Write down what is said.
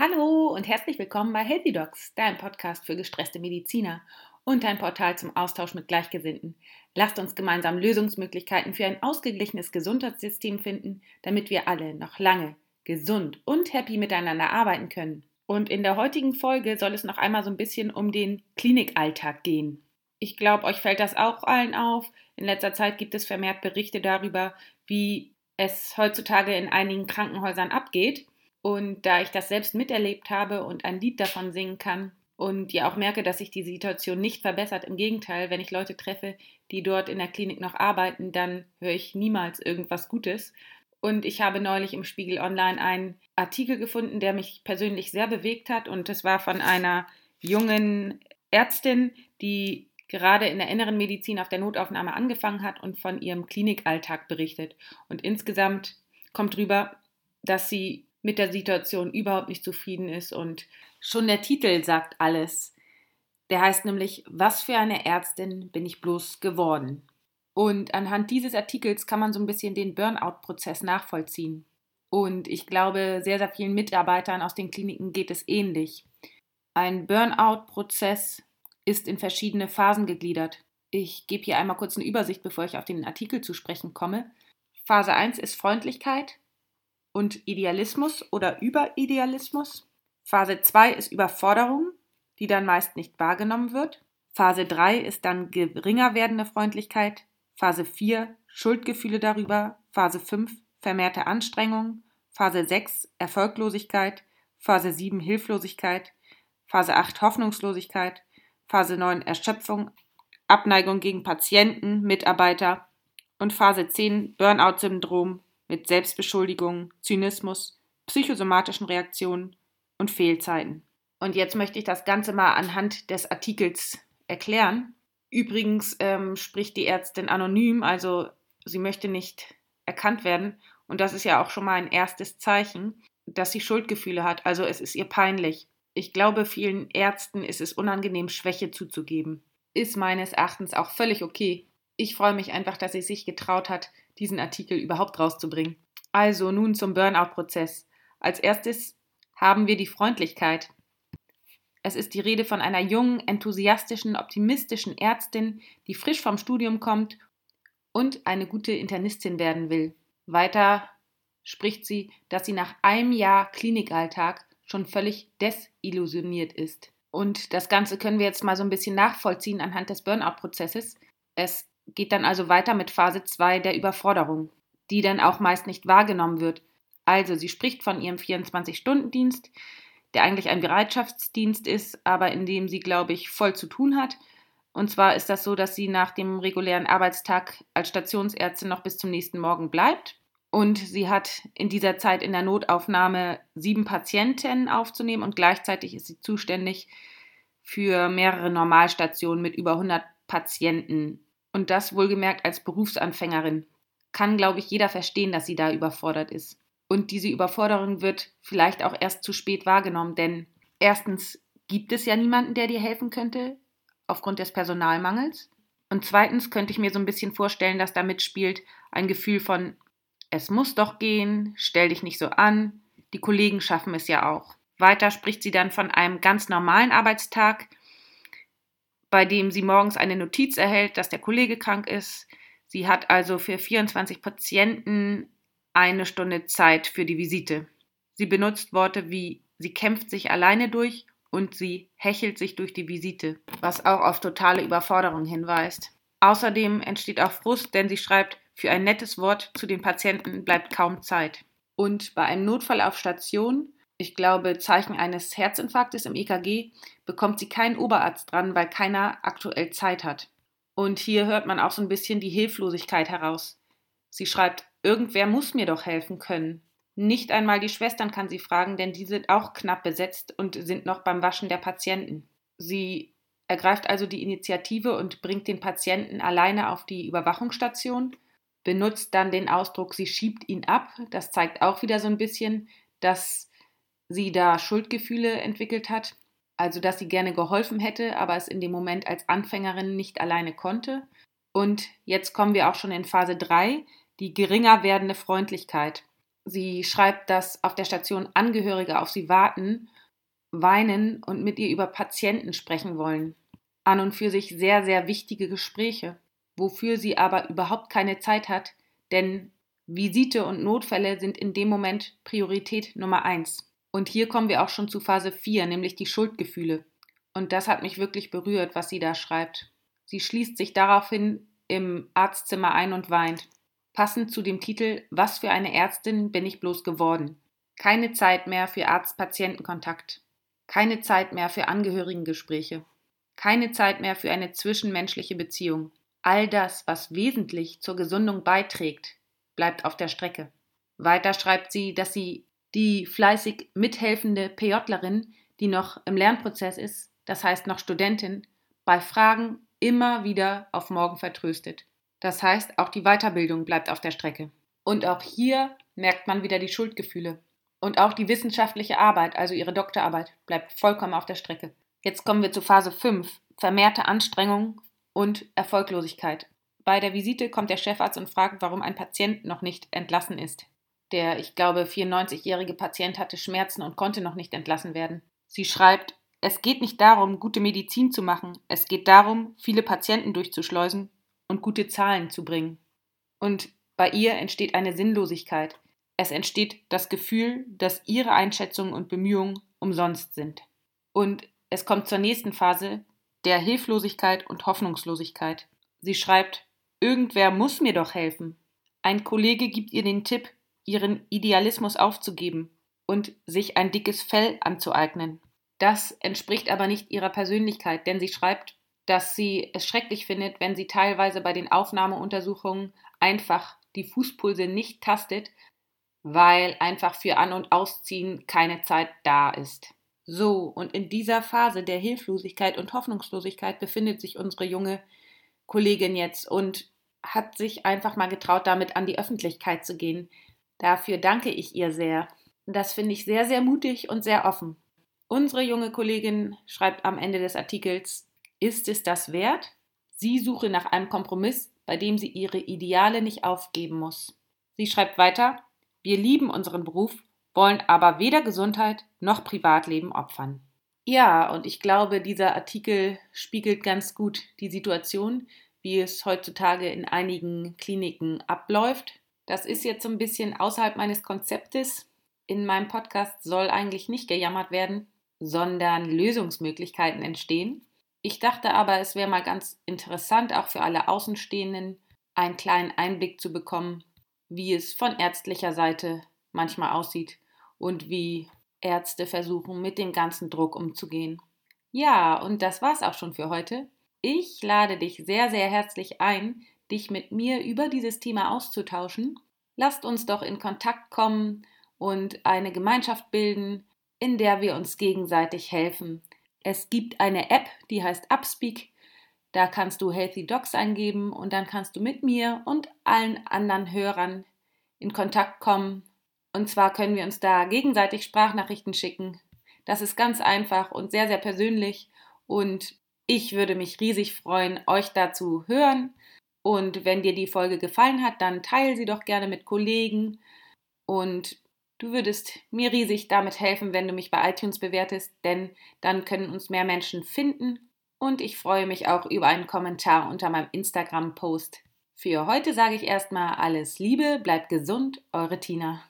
Hallo und herzlich willkommen bei Healthy Docs, deinem Podcast für gestresste Mediziner und ein Portal zum Austausch mit Gleichgesinnten. Lasst uns gemeinsam Lösungsmöglichkeiten für ein ausgeglichenes Gesundheitssystem finden, damit wir alle noch lange gesund und happy miteinander arbeiten können. Und in der heutigen Folge soll es noch einmal so ein bisschen um den Klinikalltag gehen. Ich glaube, euch fällt das auch allen auf. In letzter Zeit gibt es vermehrt Berichte darüber, wie es heutzutage in einigen Krankenhäusern abgeht. Und da ich das selbst miterlebt habe und ein Lied davon singen kann und ja auch merke, dass sich die Situation nicht verbessert, im Gegenteil, wenn ich Leute treffe, die dort in der Klinik noch arbeiten, dann höre ich niemals irgendwas Gutes. Und ich habe neulich im Spiegel Online einen Artikel gefunden, der mich persönlich sehr bewegt hat. Und es war von einer jungen Ärztin, die gerade in der inneren Medizin auf der Notaufnahme angefangen hat und von ihrem Klinikalltag berichtet. Und insgesamt kommt rüber, dass sie mit der Situation überhaupt nicht zufrieden ist und schon der Titel sagt alles. Der heißt nämlich, was für eine Ärztin bin ich bloß geworden? Und anhand dieses Artikels kann man so ein bisschen den Burnout-Prozess nachvollziehen. Und ich glaube, sehr, sehr vielen Mitarbeitern aus den Kliniken geht es ähnlich. Ein Burnout-Prozess ist in verschiedene Phasen gegliedert. Ich gebe hier einmal kurz eine Übersicht, bevor ich auf den Artikel zu sprechen komme. Phase 1 ist Freundlichkeit, und Idealismus oder Überidealismus. Phase 2 ist Überforderung, die dann meist nicht wahrgenommen wird. Phase 3 ist dann geringer werdende Freundlichkeit. Phase 4 Schuldgefühle darüber. Phase 5 vermehrte Anstrengung. Phase 6 Erfolglosigkeit. Phase 7 Hilflosigkeit. Phase 8 Hoffnungslosigkeit. Phase 9 Erschöpfung, Abneigung gegen Patienten, Mitarbeiter und Phase 10 Burnout-Syndrom, mit Selbstbeschuldigung, Zynismus, psychosomatischen Reaktionen und Fehlzeiten. Und jetzt möchte ich das Ganze mal anhand des Artikels erklären. Übrigens ähm, spricht die Ärztin anonym, also sie möchte nicht erkannt werden. Und das ist ja auch schon mal ein erstes Zeichen, dass sie Schuldgefühle hat. Also es ist ihr peinlich. Ich glaube, vielen Ärzten ist es unangenehm, Schwäche zuzugeben. Ist meines Erachtens auch völlig okay. Ich freue mich einfach, dass sie sich getraut hat, diesen Artikel überhaupt rauszubringen. Also nun zum Burnout-Prozess. Als erstes haben wir die Freundlichkeit. Es ist die Rede von einer jungen, enthusiastischen, optimistischen Ärztin, die frisch vom Studium kommt und eine gute Internistin werden will. Weiter spricht sie, dass sie nach einem Jahr Klinikalltag schon völlig desillusioniert ist. Und das Ganze können wir jetzt mal so ein bisschen nachvollziehen anhand des Burnout-Prozesses. Es geht dann also weiter mit Phase 2 der Überforderung, die dann auch meist nicht wahrgenommen wird. Also sie spricht von ihrem 24-Stunden-Dienst, der eigentlich ein Bereitschaftsdienst ist, aber in dem sie, glaube ich, voll zu tun hat. Und zwar ist das so, dass sie nach dem regulären Arbeitstag als Stationsärztin noch bis zum nächsten Morgen bleibt. Und sie hat in dieser Zeit in der Notaufnahme sieben Patienten aufzunehmen und gleichzeitig ist sie zuständig für mehrere Normalstationen mit über 100 Patienten und das wohlgemerkt als Berufsanfängerin, kann, glaube ich, jeder verstehen, dass sie da überfordert ist. Und diese Überforderung wird vielleicht auch erst zu spät wahrgenommen, denn erstens gibt es ja niemanden, der dir helfen könnte, aufgrund des Personalmangels. Und zweitens könnte ich mir so ein bisschen vorstellen, dass da mitspielt ein Gefühl von, es muss doch gehen, stell dich nicht so an, die Kollegen schaffen es ja auch. Weiter spricht sie dann von einem ganz normalen Arbeitstag, bei dem sie morgens eine Notiz erhält, dass der Kollege krank ist. Sie hat also für 24 Patienten eine Stunde Zeit für die Visite. Sie benutzt Worte wie sie kämpft sich alleine durch und sie hechelt sich durch die Visite, was auch auf totale Überforderung hinweist. Außerdem entsteht auch Frust, denn sie schreibt, für ein nettes Wort zu den Patienten bleibt kaum Zeit. Und bei einem Notfall auf Station ich glaube, Zeichen eines Herzinfarktes im EKG, bekommt sie keinen Oberarzt dran, weil keiner aktuell Zeit hat. Und hier hört man auch so ein bisschen die Hilflosigkeit heraus. Sie schreibt, irgendwer muss mir doch helfen können. Nicht einmal die Schwestern kann sie fragen, denn die sind auch knapp besetzt und sind noch beim Waschen der Patienten. Sie ergreift also die Initiative und bringt den Patienten alleine auf die Überwachungsstation, benutzt dann den Ausdruck, sie schiebt ihn ab. Das zeigt auch wieder so ein bisschen, dass sie da Schuldgefühle entwickelt hat, also dass sie gerne geholfen hätte, aber es in dem Moment als Anfängerin nicht alleine konnte. Und jetzt kommen wir auch schon in Phase 3, die geringer werdende Freundlichkeit. Sie schreibt, dass auf der Station Angehörige auf sie warten, weinen und mit ihr über Patienten sprechen wollen. An und für sich sehr, sehr wichtige Gespräche, wofür sie aber überhaupt keine Zeit hat, denn Visite und Notfälle sind in dem Moment Priorität Nummer eins. Und hier kommen wir auch schon zu Phase 4, nämlich die Schuldgefühle. Und das hat mich wirklich berührt, was sie da schreibt. Sie schließt sich daraufhin im Arztzimmer ein und weint. Passend zu dem Titel Was für eine Ärztin bin ich bloß geworden. Keine Zeit mehr für Arzt-Patienten-Kontakt. Keine Zeit mehr für Angehörigengespräche. Keine Zeit mehr für eine zwischenmenschliche Beziehung. All das, was wesentlich zur Gesundung beiträgt, bleibt auf der Strecke. Weiter schreibt sie, dass sie die fleißig mithelfende PJlerin, die noch im Lernprozess ist, das heißt noch Studentin, bei Fragen immer wieder auf morgen vertröstet. Das heißt, auch die Weiterbildung bleibt auf der Strecke. Und auch hier merkt man wieder die Schuldgefühle. Und auch die wissenschaftliche Arbeit, also ihre Doktorarbeit, bleibt vollkommen auf der Strecke. Jetzt kommen wir zu Phase 5, vermehrte Anstrengung und Erfolglosigkeit. Bei der Visite kommt der Chefarzt und fragt, warum ein Patient noch nicht entlassen ist. Der, ich glaube, 94-jährige Patient hatte Schmerzen und konnte noch nicht entlassen werden. Sie schreibt, es geht nicht darum, gute Medizin zu machen, es geht darum, viele Patienten durchzuschleusen und gute Zahlen zu bringen. Und bei ihr entsteht eine Sinnlosigkeit. Es entsteht das Gefühl, dass ihre Einschätzungen und Bemühungen umsonst sind. Und es kommt zur nächsten Phase der Hilflosigkeit und Hoffnungslosigkeit. Sie schreibt, irgendwer muss mir doch helfen. Ein Kollege gibt ihr den Tipp, ihren Idealismus aufzugeben und sich ein dickes Fell anzueignen. Das entspricht aber nicht ihrer Persönlichkeit, denn sie schreibt, dass sie es schrecklich findet, wenn sie teilweise bei den Aufnahmeuntersuchungen einfach die Fußpulse nicht tastet, weil einfach für An- und Ausziehen keine Zeit da ist. So, und in dieser Phase der Hilflosigkeit und Hoffnungslosigkeit befindet sich unsere junge Kollegin jetzt und hat sich einfach mal getraut, damit an die Öffentlichkeit zu gehen. Dafür danke ich ihr sehr. Das finde ich sehr, sehr mutig und sehr offen. Unsere junge Kollegin schreibt am Ende des Artikels, ist es das wert? Sie suche nach einem Kompromiss, bei dem sie ihre Ideale nicht aufgeben muss. Sie schreibt weiter, wir lieben unseren Beruf, wollen aber weder Gesundheit noch Privatleben opfern. Ja, und ich glaube, dieser Artikel spiegelt ganz gut die Situation, wie es heutzutage in einigen Kliniken abläuft. Das ist jetzt so ein bisschen außerhalb meines Konzeptes. In meinem Podcast soll eigentlich nicht gejammert werden, sondern Lösungsmöglichkeiten entstehen. Ich dachte aber, es wäre mal ganz interessant, auch für alle Außenstehenden, einen kleinen Einblick zu bekommen, wie es von ärztlicher Seite manchmal aussieht und wie Ärzte versuchen, mit dem ganzen Druck umzugehen. Ja, und das war's auch schon für heute. Ich lade dich sehr, sehr herzlich ein, dich mit mir über dieses Thema auszutauschen. Lasst uns doch in Kontakt kommen und eine Gemeinschaft bilden, in der wir uns gegenseitig helfen. Es gibt eine App, die heißt Upspeak. Da kannst du Healthy Docs eingeben und dann kannst du mit mir und allen anderen Hörern in Kontakt kommen. Und zwar können wir uns da gegenseitig Sprachnachrichten schicken. Das ist ganz einfach und sehr, sehr persönlich. Und ich würde mich riesig freuen, euch dazu hören. Und wenn dir die Folge gefallen hat, dann teile sie doch gerne mit Kollegen. Und Du würdest mir riesig damit helfen, wenn du mich bei iTunes bewertest, denn dann können uns mehr Menschen finden und ich freue mich auch über einen Kommentar unter meinem Instagram-Post. Für heute sage ich erstmal alles Liebe, bleibt gesund, eure Tina.